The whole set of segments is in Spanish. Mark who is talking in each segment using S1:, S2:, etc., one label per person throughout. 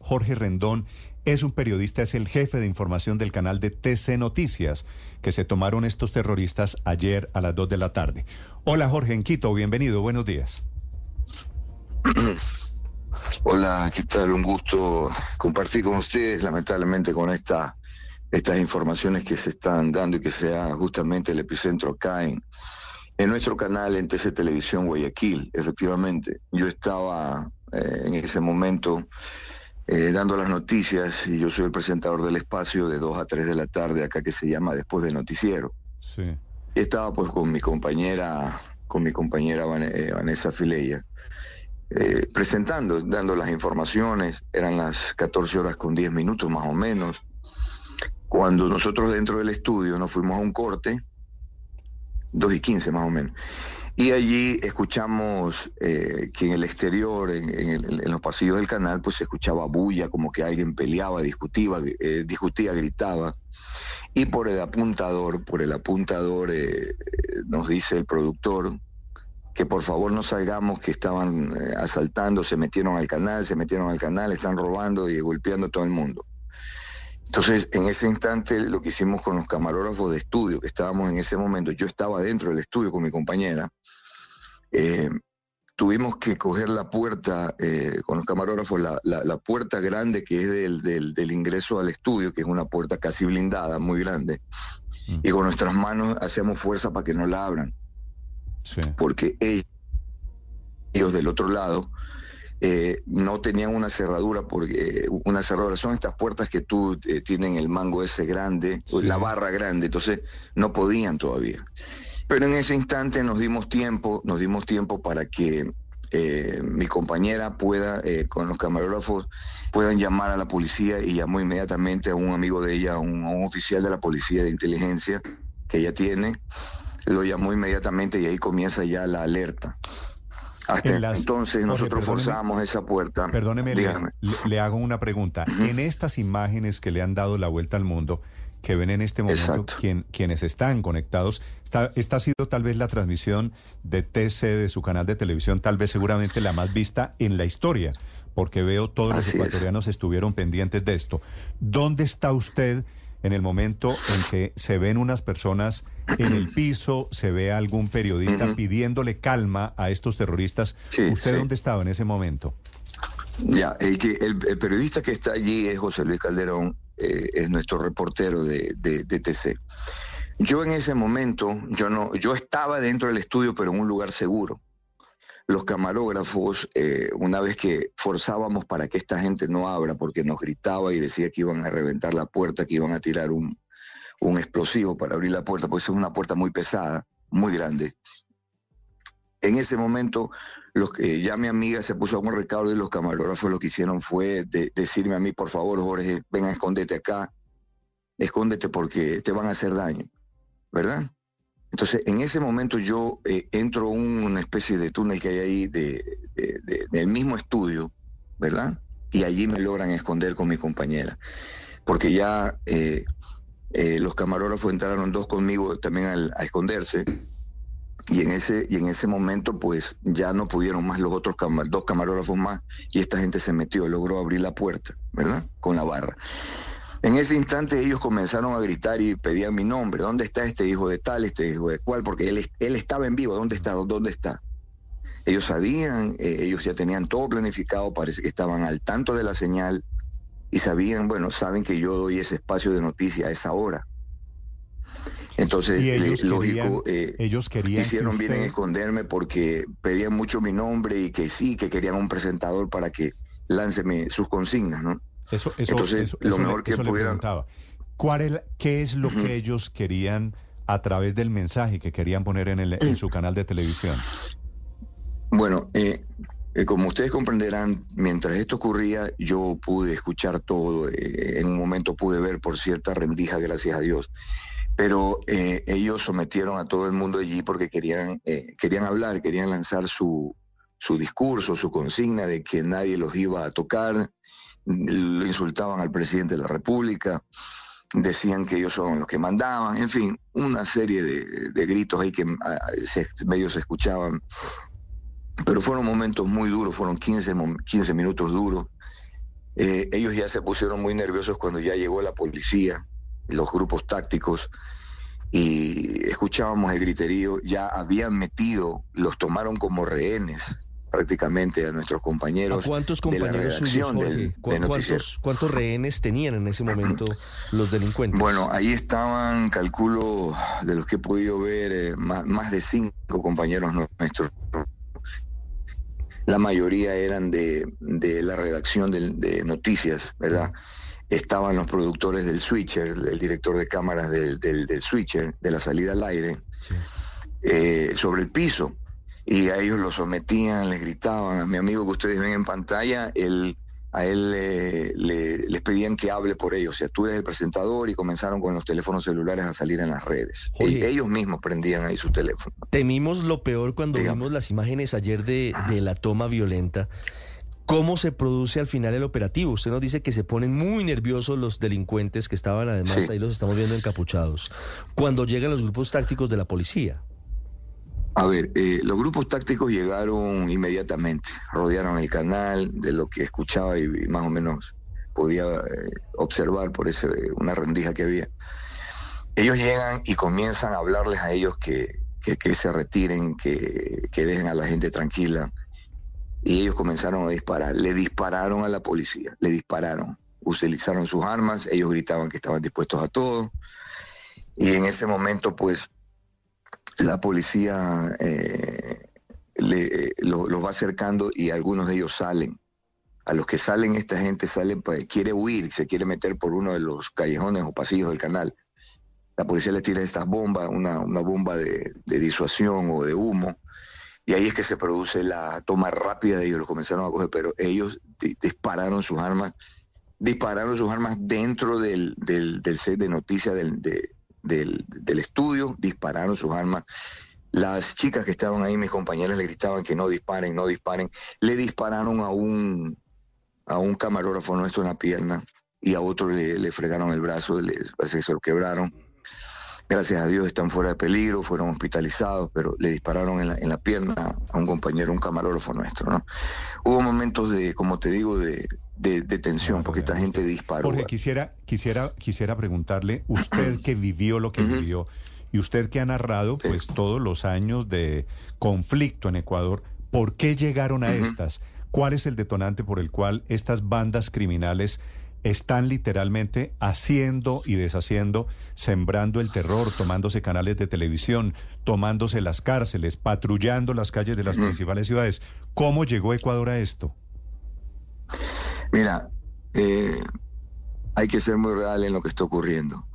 S1: Jorge Rendón es un periodista, es el jefe de información del canal de TC Noticias, que se tomaron estos terroristas ayer a las 2 de la tarde. Hola Jorge en Quito, bienvenido, buenos días.
S2: Hola, ¿qué tal? Un gusto compartir con ustedes, lamentablemente con esta, estas informaciones que se están dando y que sea justamente el epicentro acá en, en nuestro canal en TC Televisión Guayaquil, efectivamente. Yo estaba eh, en ese momento eh, dando las noticias y yo soy el presentador del espacio de 2 a 3 de la tarde acá que se llama Después del Noticiero. Sí. estaba pues con mi compañera, con mi compañera eh, Vanessa Fileya, eh, presentando, dando las informaciones, eran las 14 horas con 10 minutos más o menos, cuando nosotros dentro del estudio nos fuimos a un corte, 2 y 15 más o menos, y allí escuchamos eh, que en el exterior, en, los pasillos del canal, pues se escuchaba bulla, como que alguien peleaba, discutía, eh, discutía, gritaba. Y por el apuntador, por el apuntador, eh, nos dice el productor que por favor no salgamos, que estaban asaltando, se metieron al canal, se metieron al canal, están robando y golpeando a todo el mundo. Entonces, en ese instante, lo que hicimos con los camarógrafos de estudio, que estábamos en ese momento, yo estaba dentro del estudio con mi compañera, eh, tuvimos que coger la puerta eh, con los camarógrafos, la, la, puerta grande que es del, del, ingreso al estudio, que es una puerta casi blindada, muy grande, mm. y con nuestras manos hacemos fuerza para que no la abran. Porque ellos, del otro lado eh, no tenían una cerradura, porque una cerradura son estas puertas que tú tienen el mango ese grande, la barra grande, entonces no podían todavía. Pero en ese instante nos dimos tiempo, nos dimos tiempo para que eh, mi compañera pueda, eh, con los camarógrafos, puedan llamar a la policía y llamó inmediatamente a un amigo de ella, un, un oficial de la policía de inteligencia que ella tiene, lo llamó inmediatamente y ahí comienza ya la alerta. Hasta entonces nosotros forzamos esa puerta.
S1: Perdóneme, le, le, hago una pregunta. En estas imágenes que le han dado la vuelta al mundo, que ven en este momento quien, quienes están conectados. Esta, ha sido tal vez la transmisión de TC de su canal de televisión, tal vez seguramente la más vista en la historia, porque veo todos los ecuatorianos estuvieron pendientes de esto. ¿Dónde está usted en el momento en que se ven unas personas en el piso, se ve a algún periodista pidiéndole calma a estos terroristas? ¿Usted dónde estaba en ese momento?
S2: Ya, el, que, el periodista que está allí es José Luis Calderón, eh, es nuestro reportero de, de, TC. Yo en ese momento, yo no, yo estaba dentro del estudio, pero en un lugar seguro. Los camarógrafos, eh, una vez que forzábamos para que esta gente no abra, porque nos gritaba y decía que iban a reventar la puerta, que iban a tirar un, un explosivo para abrir la puerta, pues es una puerta muy pesada, muy grande. En ese momento los que ya mi amiga se puso a un recaudo y los camarógrafos lo que hicieron fue decirme a mí, por favor, Jorge, ven, escóndete acá, escóndete porque te van a hacer daño, ¿verdad? Entonces, en ese momento yo eh, entro en una especie de túnel que hay ahí de, del mismo estudio, ¿verdad? Y allí me logran esconder con mi compañera, porque ya eh, eh, los camarógrafos entraron dos conmigo también a esconderse y en ese y en ese momento pues ya no pudieron más los otros dos camarógrafos más y esta gente se metió logró abrir la puerta verdad con la barra. En ese instante ellos comenzaron a gritar y pedían mi nombre. Dónde está este hijo de tal este hijo de cual porque él él estaba en vivo. Dónde está dónde está ellos sabían eh, ellos ya tenían todo planificado parece que estaban al tanto de la señal y sabían bueno saben que yo doy ese espacio de noticia a esa hora entonces, ellos lógico,
S1: eh, ellos querían
S2: hicieron bien en esconderme porque pedían mucho mi nombre y que sí, que querían un presentador para que lánceme sus consignas, ¿no?
S1: Eso, eso, Entonces, lo mejor que pudieran... ¿Cuál ¿Qué es lo que ellos querían a través del mensaje que querían poner en, el, en su canal de televisión?
S2: Bueno, eh, eh, como ustedes comprenderán, mientras esto ocurría, yo pude escuchar todo. en un momento pude ver por cierta rendija, gracias a Dios pero eh, ellos sometieron a todo el mundo allí porque querían, eh, querían hablar, querían lanzar su, su discurso, su consigna de que nadie los iba a tocar, lo insultaban al presidente de la República, decían que ellos son los que mandaban, en fin, una serie de, gritos ahí que ah, ellos escuchaban. Pero fueron momentos muy duros, fueron 15, 15 minutos duros. Eh, ellos ya se pusieron muy nerviosos cuando ya llegó la policía, los grupos tácticos, y escuchábamos el griterío, ya habían metido, los tomaron como rehenes prácticamente a nuestros compañeros.
S3: cuántos compañeros de ¿Cuántos, ¿Cuántos rehenes tenían en ese momento los delincuentes?
S2: Bueno, ahí estaban, calculo, de los que he podido ver, eh, más, de cinco compañeros nuestros. La mayoría eran de, la redacción de, noticias, ¿verdad? Estaban los productores del switcher, el director de cámaras del, switcher, de la salida al aire, eh, sobre el piso y a ellos lo sometían, les gritaban. A mi amigo que ustedes ven en pantalla, él, a él les pedían que hable por ellos. O sea, tú eres el presentador y comenzaron con los teléfonos celulares a salir en las redes. ellos mismos prendían ahí su teléfono.
S3: Temimos lo peor cuando vimos las imágenes ayer de, de la toma violenta. ¿Cómo se produce al final el operativo? Usted nos dice que se ponen muy nerviosos los delincuentes que estaban además, ahí los estamos viendo encapuchados, cuando llegan los grupos tácticos de la policía.
S2: A ver, eh, los grupos tácticos llegaron inmediatamente, rodearon el canal, de lo que escuchaba y, más o menos podía eh, observar por ese, una rendija que había. Ellos llegan y comienzan a hablarles a ellos que, que, se retiren, que, que dejen a la gente tranquila. Y ellos comenzaron a disparar. Le dispararon a la policía, le dispararon. Utilizaron sus armas, ellos gritaban que estaban dispuestos a todo. Y en ese momento, pues, la policía eh, los va acercando y algunos de ellos salen. A los que salen, esta gente sale, pues, quiere huir, se quiere meter por uno de los callejones o pasillos del canal. La policía les tira estas bombas, una, una bomba de, disuasión o de humo, y ahí es que se produce la toma rápida de ellos, los comenzaron a coger, pero ellos dispararon sus armas, dispararon sus armas dentro del, del, set de noticias del, de, del, estudio, dispararon sus armas. Las chicas que estaban ahí, mis compañeras, le gritaban que no disparen, no disparen. Le dispararon a un, a un camarógrafo nuestro en la pierna y a otro le, fregaron el brazo, que se lo quebraron. Gracias a Dios están fuera de peligro, fueron hospitalizados, pero le dispararon en la, en la pierna a un compañero, un camarógrafo nuestro. ¿no? Hubo momentos de, como te digo, de, de, tensión, porque esta gente disparó.
S1: Porque quisiera, quisiera, quisiera preguntarle, usted que vivió lo que vivió, y usted que ha narrado pues todos los años de conflicto en Ecuador, ¿por qué llegaron a estas? ¿Cuál es el detonante por el cual estas bandas criminales están literalmente haciendo y deshaciendo, sembrando el terror, tomándose canales de televisión, tomándose las cárceles, patrullando las calles de las principales ciudades? ¿Cómo llegó Ecuador a esto?
S2: Mira, eh, hay que ser muy real en lo que está ocurriendo.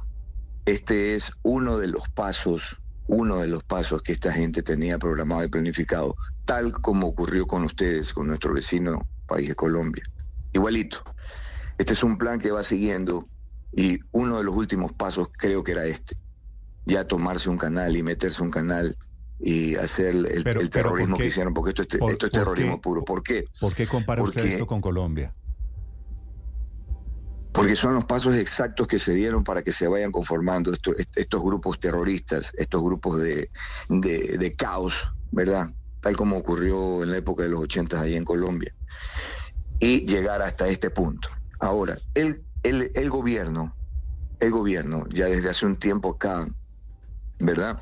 S2: Este es uno de los pasos, uno de los pasos que esta gente tenía programado y planificado, tal como ocurrió con ustedes, con nuestro vecino país de Colombia. Igualito. Este es un plan que va siguiendo y uno de los últimos pasos creo que era este. Ya tomarse un canal y meterse un canal y hacer el, terrorismo que hicieron, porque esto es, esto es terrorismo puro. ¿Por qué?
S1: ¿Por qué compara usted esto con Colombia?
S2: porque son los pasos exactos que se dieron para que se vayan conformando estos, estos grupos terroristas, estos grupos de, caos, ¿verdad? Tal como ocurrió en la época de los 80 ahí en Colombia. Y llegar hasta este punto. Ahora, el, el, el gobierno, el gobierno, ya desde hace un tiempo acá, ¿verdad?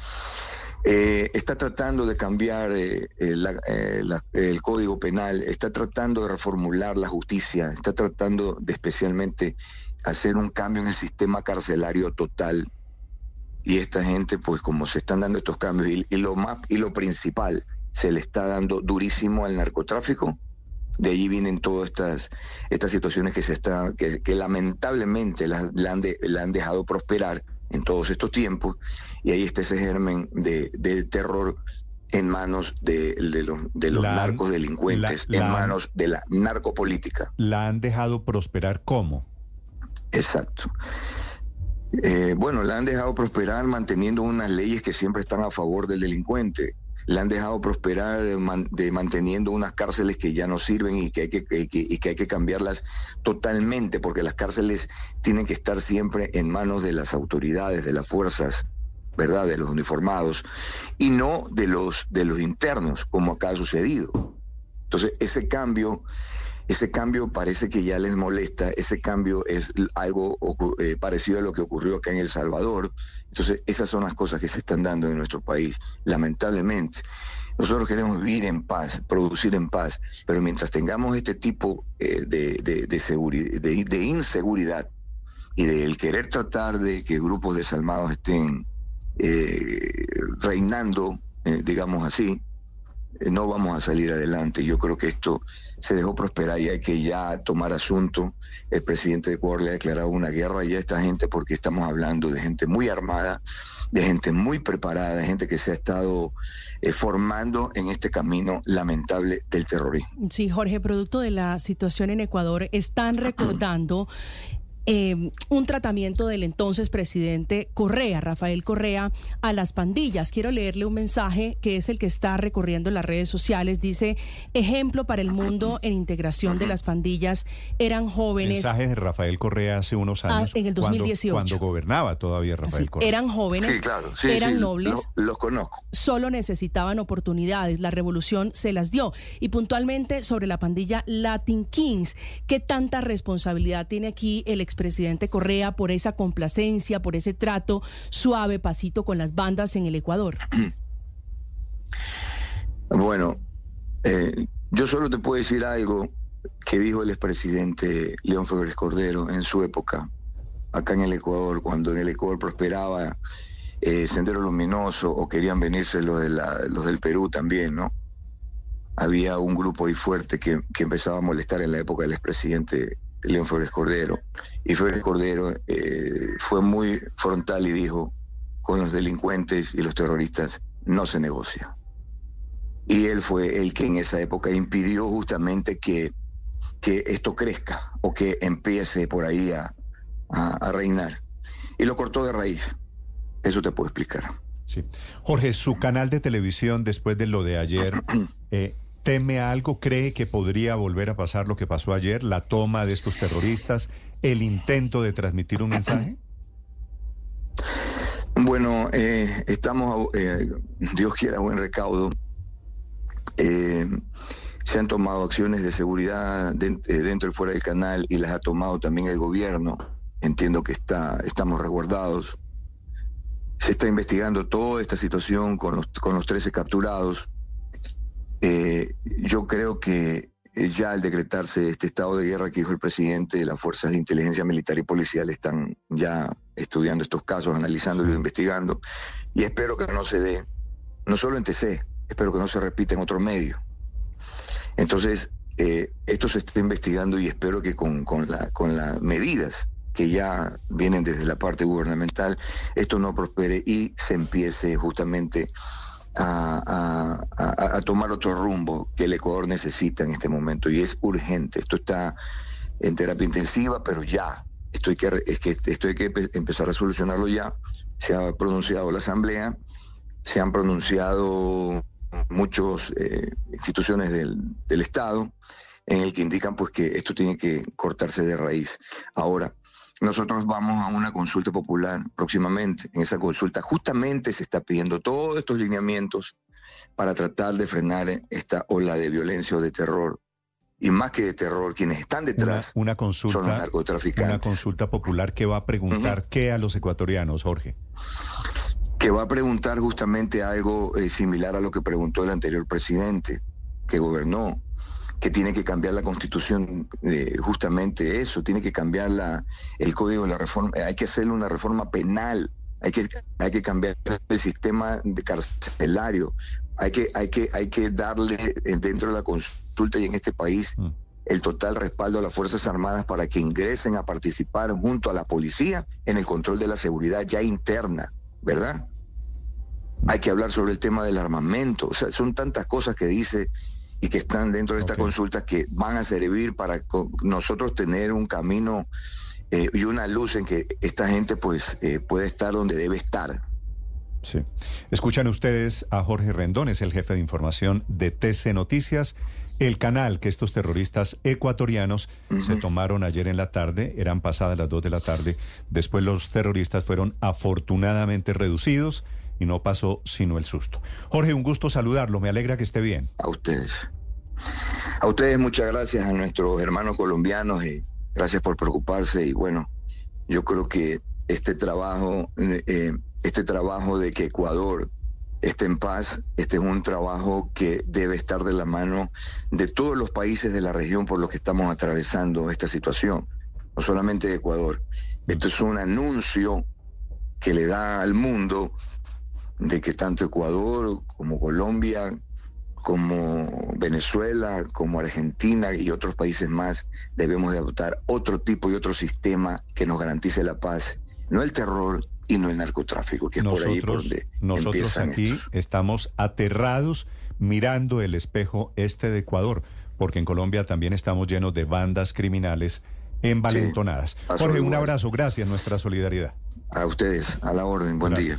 S2: Eh, está tratando de cambiar eh, eh, el código penal, está tratando de reformular la justicia, está tratando de especialmente hacer un cambio en el sistema carcelario total. Y esta gente, pues como se están dando estos cambios, y, lo más y lo principal, se le está dando durísimo al narcotráfico. De allí vienen todas estas, estas situaciones que se están, que, lamentablemente la, han la han dejado prosperar en todos estos tiempos, y ahí está ese germen de, terror en manos de, los, de los narcodelincuentes, en manos de la narcopolítica.
S1: ¿La han dejado prosperar cómo?
S2: Exacto. Eh, bueno, la han dejado prosperar manteniendo unas leyes que siempre están a favor del delincuente la han dejado prosperar de, manteniendo unas cárceles que ya no sirven y que, hay que, y que hay que cambiarlas totalmente, porque las cárceles tienen que estar siempre en manos de las autoridades, de las fuerzas, ¿verdad? De los uniformados, y no de los, de los internos, como acá ha sucedido. Entonces, ese cambio ese cambio parece que ya les molesta, ese cambio es algo eh, parecido a lo que ocurrió acá en El Salvador. Entonces, esas son las cosas que se están dando en nuestro país, lamentablemente. Nosotros queremos vivir en paz, producir en paz, pero mientras tengamos este tipo eh, de, de, inseguridad y del querer tratar de que grupos desalmados estén eh, reinando, digamos así, no vamos a salir adelante. Yo creo que esto se dejó prosperar y hay que ya tomar asunto. El presidente de Ecuador le ha declarado una guerra ya a esta gente porque estamos hablando de gente muy armada, de gente muy preparada, de gente que se ha estado eh, formando en este camino lamentable del terrorismo.
S4: Sí, Jorge, producto de la situación en Ecuador, están recordando eh, un tratamiento del entonces presidente Correa, Rafael Correa, a las pandillas. Quiero leerle un mensaje que es el que está recorriendo las redes sociales. Dice, ejemplo para el mundo en integración de las pandillas. Eran jóvenes.
S1: Mensaje de Rafael Correa hace unos ah, años.
S4: en el 2018.
S1: Cuando, gobernaba todavía Rafael Correa.
S4: Eran jóvenes, eran nobles.
S2: los conozco.
S4: Solo necesitaban oportunidades. La revolución se las dio. Y puntualmente sobre la pandilla Latin Kings, ¿qué tanta responsabilidad tiene aquí el expresidente Correa por esa complacencia, por ese trato suave, pasito con las bandas en el Ecuador?
S2: Bueno, eh, yo solo te puedo decir algo que dijo el expresidente León Febres Cordero en su época, acá en el Ecuador, cuando en el Ecuador prosperaba eh, Sendero Luminoso o querían venirse los, de los del Perú también, ¿no? Había un grupo ahí fuerte que, que empezaba a molestar en la época del expresidente León Flores Cordero. Y Flores Cordero eh, fue muy frontal y dijo, con los delincuentes y los terroristas no se negocia. Y él fue el que en esa época impidió justamente que, que esto crezca o que empiece por ahí a, a, reinar. Y lo cortó de raíz. Eso te puedo explicar.
S1: Sí. Jorge, su canal de televisión después de lo de ayer, eh, ¿Teme algo? ¿Cree que podría volver a pasar lo que pasó ayer? ¿La toma de estos terroristas? ¿El intento de transmitir un mensaje?
S2: Bueno, eh, estamos, eh, Dios quiera, buen recaudo. Eh, se han tomado acciones de seguridad dentro y fuera del canal y las ha tomado también el gobierno. Entiendo que está, estamos resguardados. Se está investigando toda esta situación con los, con los 13 capturados. Eh, yo creo que eh, ya al decretarse este estado de guerra que dijo el presidente, las fuerzas de inteligencia militar y policial están ya estudiando estos casos, analizándolo, investigando, y espero que no se dé, no solo en TC, espero que no se repita en otro medio. Entonces, eh, esto se está investigando y espero que con, con, la, con las medidas que ya vienen desde la parte gubernamental, esto no prospere y se empiece justamente a, tomar otro rumbo que el Ecuador necesita en este momento y es urgente. Esto está en terapia intensiva, pero ya. Esto hay que, es que, esto hay que empezar a solucionarlo ya. Se ha pronunciado la Asamblea, se han pronunciado muchas eh, instituciones del, del Estado en el que indican pues que esto tiene que cortarse de raíz. Ahora, nosotros vamos a una consulta popular próximamente. En esa consulta justamente se está pidiendo todos estos lineamientos para tratar de frenar esta ola de violencia o de terror. Y más que de terror, quienes están detrás
S1: una, consulta, son los narcotraficantes. Una consulta popular que va a preguntar qué a los ecuatorianos, Jorge.
S2: Que va a preguntar justamente algo eh, similar a lo que preguntó el anterior presidente que gobernó que tiene que cambiar la constitución, eh, justamente eso, tiene que cambiar la, el código de la reforma, hay que hacerle una reforma penal, hay que, hay que cambiar el sistema de carcelario, hay que, hay que, hay que darle eh, dentro de la consulta y en este país mm. el total respaldo a las Fuerzas Armadas para que ingresen a participar junto a la policía en el control de la seguridad ya interna, ¿verdad? Hay que hablar sobre el tema del armamento, o sea, son tantas cosas que dice y que están dentro de esta consulta que van a servir para nosotros tener un camino eh, y una luz en que esta gente pues eh, puede estar donde debe estar.
S1: Sí. Escuchan ustedes a Jorge Rendón, es el jefe de información de TC Noticias, el canal que estos terroristas ecuatorianos se tomaron ayer en la tarde, eran pasadas las 2 de la tarde, después los terroristas fueron afortunadamente reducidos y no pasó sino el susto. Jorge, un gusto saludarlo, me alegra que esté bien.
S2: A ustedes. A ustedes muchas gracias, a nuestros hermanos colombianos, y gracias por preocuparse y bueno, yo creo que este trabajo, eh, este trabajo de que Ecuador esté en paz, este es un trabajo que debe estar de la mano de todos los países de la región por los que estamos atravesando esta situación, no solamente de Ecuador. Esto es un anuncio que le da al mundo de que tanto Ecuador como Colombia, como Venezuela, como Argentina y otros países más, debemos de adoptar otro tipo y otro sistema que nos garantice la paz, no el terror y no el narcotráfico, que es por ahí por donde
S1: Nosotros aquí estamos aterrados mirando el espejo este de Ecuador, porque en Colombia también estamos llenos de bandas criminales envalentonadas. Jorge, un abrazo, gracias, nuestra solidaridad.
S2: A ustedes, a la orden, buen día.